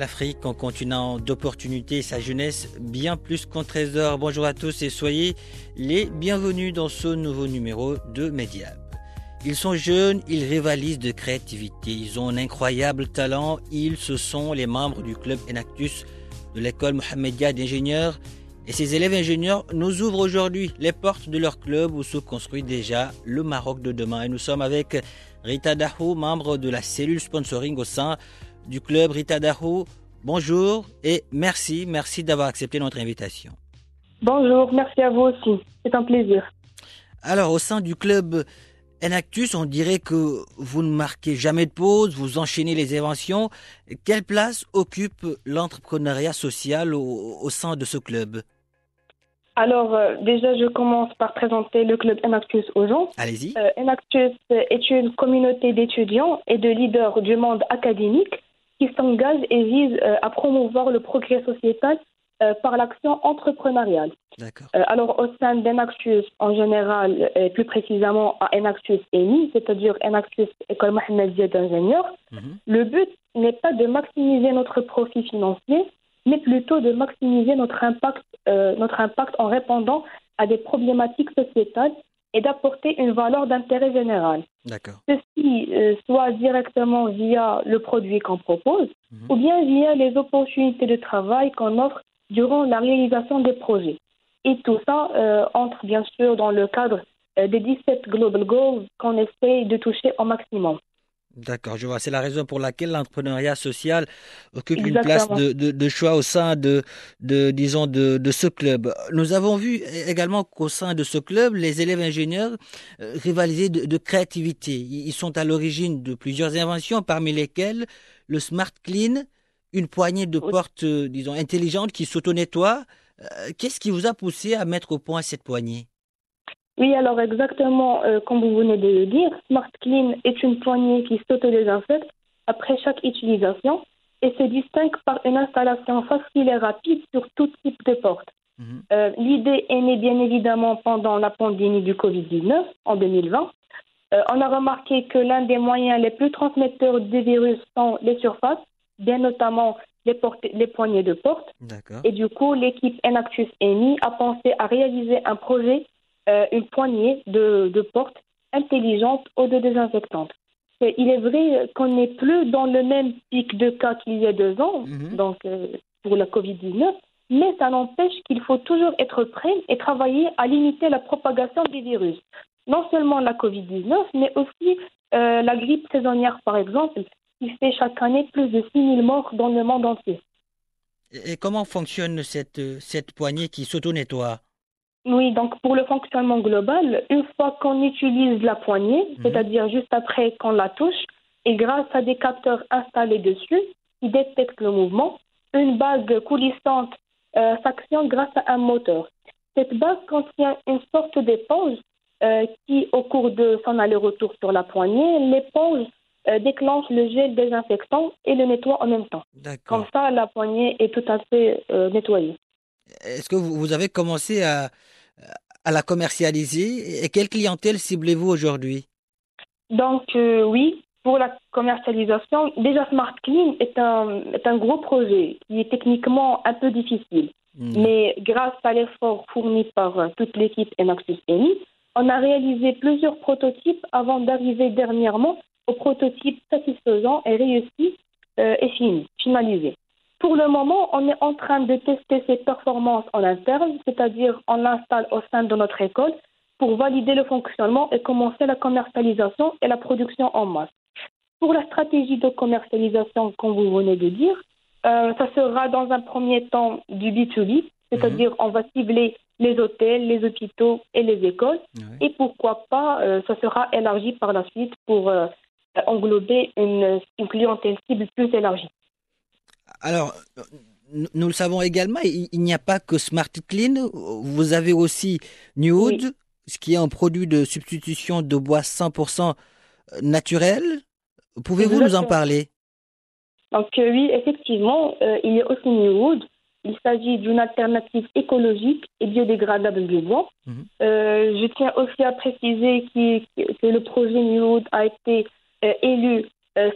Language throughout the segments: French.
L'Afrique, en continent d'opportunités sa jeunesse, bien plus qu'un trésor. Bonjour à tous et soyez les bienvenus dans ce nouveau numéro de Mediap. Ils sont jeunes, ils rivalisent de créativité, ils ont un incroyable talent, ils ce sont les membres du club Enactus de l'école Mohamedia d'ingénieurs et ces élèves ingénieurs nous ouvrent aujourd'hui les portes de leur club où se construit déjà le Maroc de demain. Et nous sommes avec Rita Dahou, membre de la cellule sponsoring au sein du club Rita Dahou. Bonjour et merci, merci d'avoir accepté notre invitation. Bonjour, merci à vous aussi. C'est un plaisir. Alors, au sein du club Enactus, on dirait que vous ne marquez jamais de pause, vous enchaînez les inventions. Quelle place occupe l'entrepreneuriat social au, au, sein de ce club? Alors, euh, déjà, je commence par présenter le club Enactus aux gens. Allez-y. Euh, Enactus est une communauté d'étudiants et de leaders du monde académique qui s'engagent et visent euh, à promouvoir le progrès sociétal euh, par l'action entrepreneuriale. Euh, alors, au sein d'Enactus en général, et plus précisément à Enactus EMI, c'est-à-dire Enactus École Mohamedia d'ingénieurs, Mhm. le but n'est pas de maximiser notre profit financier, mais plutôt de maximiser notre impact, euh, notre impact en répondant à des problématiques sociétales et d'apporter une valeur d'intérêt général. D'accord. Ceci euh, soit directement via le produit qu'on propose Mhm. ou bien via les opportunités de travail qu'on offre durant la réalisation des projets. Et tout ça euh, entre bien sûr dans le cadre euh, des 17 Global Goals qu'on essaie de toucher au maximum. D'accord, je vois. C'est la raison pour laquelle l'entrepreneuriat social occupe une place de, de- de choix au sein de, de disons, de, de ce club. Nous avons vu également qu'au sein de ce club, les élèves ingénieurs euh, rivalisaient de, de créativité. Ils ils sont à l'origine de plusieurs inventions, parmi lesquelles le Smart Clean, une poignée de Oui. portes, euh, disons, intelligentes qui s'auto-nettoient. Euh, Qu'est-ce qui vous a poussé à mettre au point cette poignée? Oui, alors exactement euh, comme vous venez de le dire, Smart Clean est une poignée qui s'autodésinfecte après chaque utilisation et se distingue par une installation facile et rapide sur tout type de porte. Mhm. Euh, L'idée est née bien évidemment pendant la pandémie du Covid-19 en 2020. Euh, on a remarqué que l'un des moyens les plus transmetteurs des virus sont les surfaces, bien notamment les, portes- les poignées de porte. Et du coup, l'équipe Enactus EMI a pensé à réaliser un projet, euh, une poignée de, de portes intelligentes ou de désinfectantes. Il est vrai qu'on n'est plus dans le même pic de cas qu'il y a deux ans, Mhm. donc euh, pour la Covid-19, mais ça n'empêche qu'il faut toujours être prêt et travailler à limiter la propagation des virus. Non seulement la Covid-19, mais aussi euh, la grippe saisonnière, par exemple, qui fait chaque année plus de 6 000 morts dans le monde entier. Et comment fonctionne cette, cette poignée qui s'auto-nettoie? Oui, donc pour le fonctionnement global, une fois qu'on utilise la poignée, Mhm. c'est-à-dire juste après qu'on la touche, et grâce à des capteurs installés dessus qui détectent le mouvement, une bague coulissante euh, s'actionne grâce à un moteur. Cette bague contient une sorte d'éponge euh, qui, au cours de son aller-retour sur la poignée, l'éponge euh, déclenche le gel désinfectant et le nettoie en même temps. Comme ça, la poignée est tout à fait nettoyée. Est-ce que vous, vous avez commencé à, à la commercialiser et quelle clientèle ciblez-vous aujourd'hui? Donc euh, oui, pour la commercialisation, déjà Smart Clean est un, est un gros projet qui est techniquement un peu difficile. Hmm. Mais grâce à l'effort fourni par euh, toute l'équipe Enaxus EMI, on a réalisé plusieurs prototypes avant d'arriver dernièrement au prototype satisfaisant et réussi euh, et fini, finalisé. Pour le moment, on est en train de tester ses performances en interne, c'est-à-dire on l'installe au sein de notre école pour valider le fonctionnement et commencer la commercialisation et la production en masse. Pour la stratégie de commercialisation, comme vous venez de dire, euh, ça sera dans un premier temps du B2B, c'est-à-dire on va cibler les hôtels, les hôpitaux et les écoles. Et pourquoi pas, euh, ça sera élargi par la suite pour euh, englober une, une, clientèle cible plus élargie. Alors, nous le savons également, il, n'y a pas que Smart Clean, vous avez aussi Nude, ce qui est un produit de substitution de bois 100% naturel. Pouvez-vous nous en parler? Donc euh, oui, effectivement, il y a aussi Nude il s'agit d'une alternative écologique et biodégradable du bois. Mhm. Euh, je tiens aussi à préciser que, le projet New a été euh, élu euh,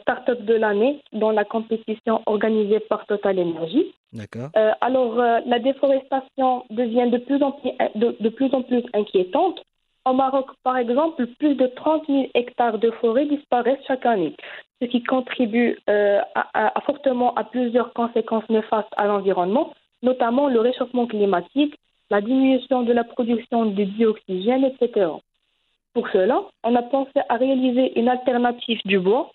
Startup de l'année dans la compétition organisée par Total Energy. D'accord. alors, la déforestation devient de plus, en plus, de, plus en plus inquiétante. Au Maroc, par exemple, plus de 30 000 hectares de forêt disparaissent chaque année, ce qui contribue à, fortement à plusieurs conséquences néfastes à l'environnement, notamment le réchauffement climatique, la diminution de la production de dioxygène, etc. Pour cela, on a pensé à réaliser une alternative du bois.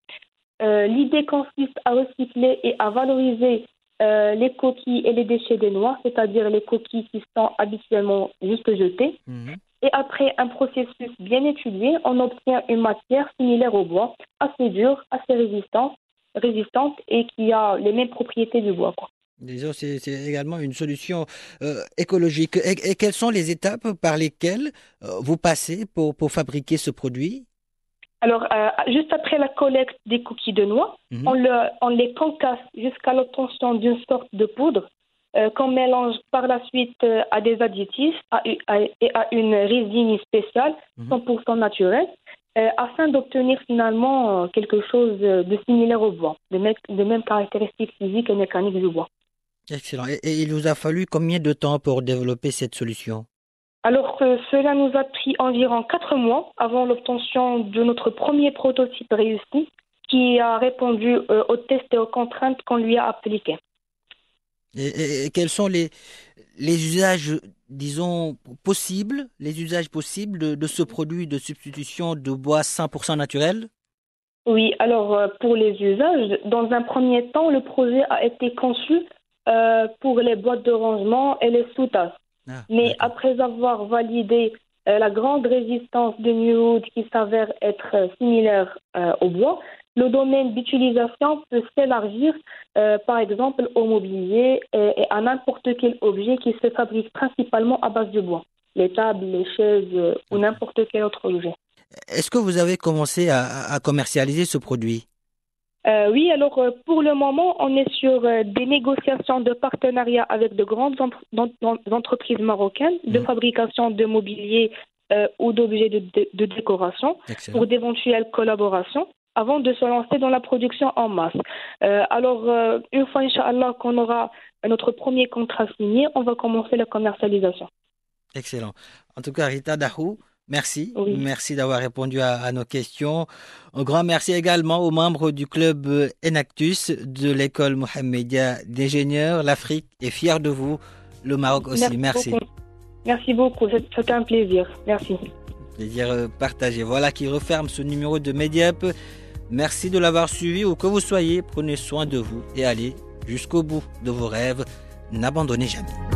Euh, l'idée consiste à recycler et à valoriser euh, les coquilles et les déchets des noix, c'est-à-dire les coquilles qui sont habituellement juste jetées. Mhm. Et après un processus bien étudié, on obtient une matière similaire au bois, assez dure, assez résistante, résistante et qui a les mêmes propriétés du bois. Disons, c'est également une solution euh, écologique. Et, quelles sont les étapes par lesquelles euh, vous passez pour, pour fabriquer ce produit? Alors, euh, juste après la collecte des coquilles de noix, mhm. on, le, on, les concasse jusqu'à l'obtention d'une sorte de poudre qu'on mélange par la suite à des additifs et à une résine spéciale, 100% mhm. naturelle, afin d'obtenir finalement quelque chose de similaire au bois, de, de mêmes caractéristiques physiques et mécaniques du bois. Excellent. Et, il vous a fallu combien de temps pour développer cette solution? Alors, cela nous a pris environ quatre mois avant l'obtention de notre premier prototype réussi qui a répondu euh, aux tests et aux contraintes qu'on lui a appliquées. Et, quels sont les, les usages, disons, possibles, les usages possibles de, de ce produit de substitution de bois 100% naturel? Oui, alors euh, pour les usages, dans un premier temps, le projet a été conçu euh, pour les boîtes de rangement et les sous-tasses. Ah, Mais après avoir validé euh, la grande résistance de Newwood qui s'avère être euh, similaire au bois, le domaine d'utilisation peut s'élargir, par exemple, au mobilier et, à n'importe quel objet qui se fabrique principalement à base de bois, les tables, les chaises ou n'importe quel autre objet. Est-ce que vous avez commencé à commercialiser ce produit? Euh, oui, alors euh, pour le moment, on est sur euh, des négociations de partenariat avec de grandes entreprises marocaines de mmh. fabrication de mobilier ou d'objets de, décoration pour d'éventuelles collaborations avant de se lancer dans la production en masse. alors, une fois, Inch'Allah, qu'on aura notre premier contrat signé, on va commencer la commercialisation. Excellent. En tout cas, Rita Dahou, Merci. Merci d'avoir répondu à, nos questions. Un grand merci également aux membres du club Enactus de l'école Mohamedia d'ingénieurs. L'Afrique est fière de vous. Le Maroc aussi. Merci. Merci beaucoup. C'était un plaisir. Merci. Plaisir euh, partagé. Voilà qui referme ce numéro de Mediap. Merci de l'avoir suivi où que vous soyez. Prenez soin de vous et allez jusqu'au bout de vos rêves. N'abandonnez jamais.